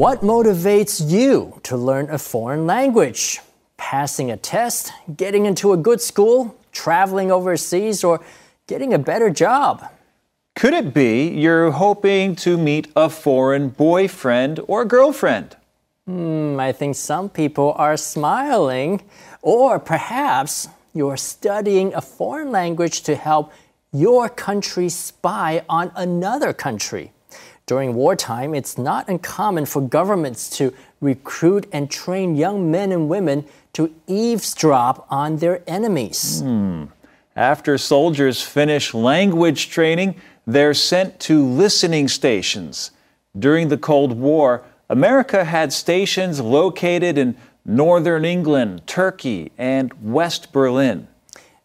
What motivates you to learn a foreign language? Passing a test, getting into a good school, traveling overseas, or getting a better job? Could it be you're hoping to meet a foreign boyfriend or girlfriend? Hmm, I think some people are smiling. Or perhaps you're studying a foreign language to help your country spy on another country. During wartime, it's not uncommon for governments to recruit and train young men and women to eavesdrop on their enemies. Hmm. After soldiers finish language training, they're sent to listening stations. During the Cold War, America had stations located in northern England, Turkey, and West Berlin.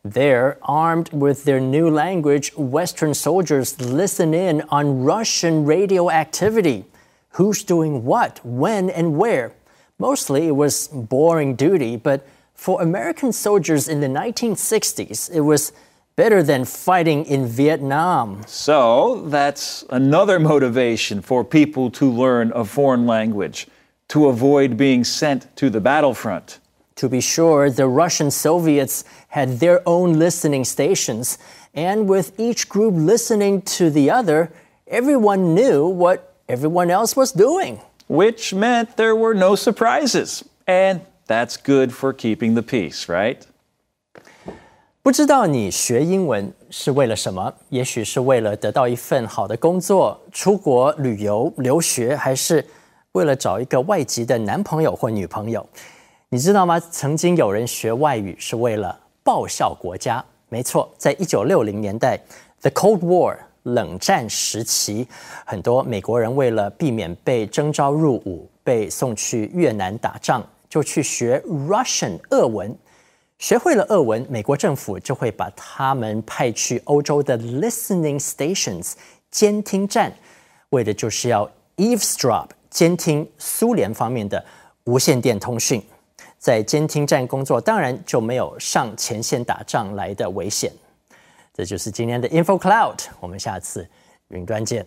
There, armed with their new language, Western soldiers listen in on Russian radio activity. Who's doing what, when, and where? Mostly it was boring duty, but for American soldiers in the 1960s, it was better than fighting in Vietnam. So, that's another motivation for people to learn a foreign language, to avoid being sent to the battlefront. To be sure, the Russian Soviets had their own listening stations, and with each group listening to the other, everyone knew what everyone else was doing. Which meant there were no surprises. And that's good for keeping the peace, right? 不知道你学英文是为了什么？也许是为了得到一份好的工作、出国旅游、留学，还是为了找一个外籍的男朋友或女朋友？ 你知道吗？曾经有人学外语是为了报效国家。没错，在一九六零年代，The Cold War 冷战时期，很多美国人为了避免被征召入伍，被送去越南打仗，就去学 Russian 俄文。学会了俄文，美国政府就会把他们派去欧洲的 listening stations 监听站，为的就是要 eavesdrop 监听苏联方面的无线电通讯。在监听站工作，当然就没有上前线打仗来的危险。这就是今天的 Info Cloud，我们下次云端见。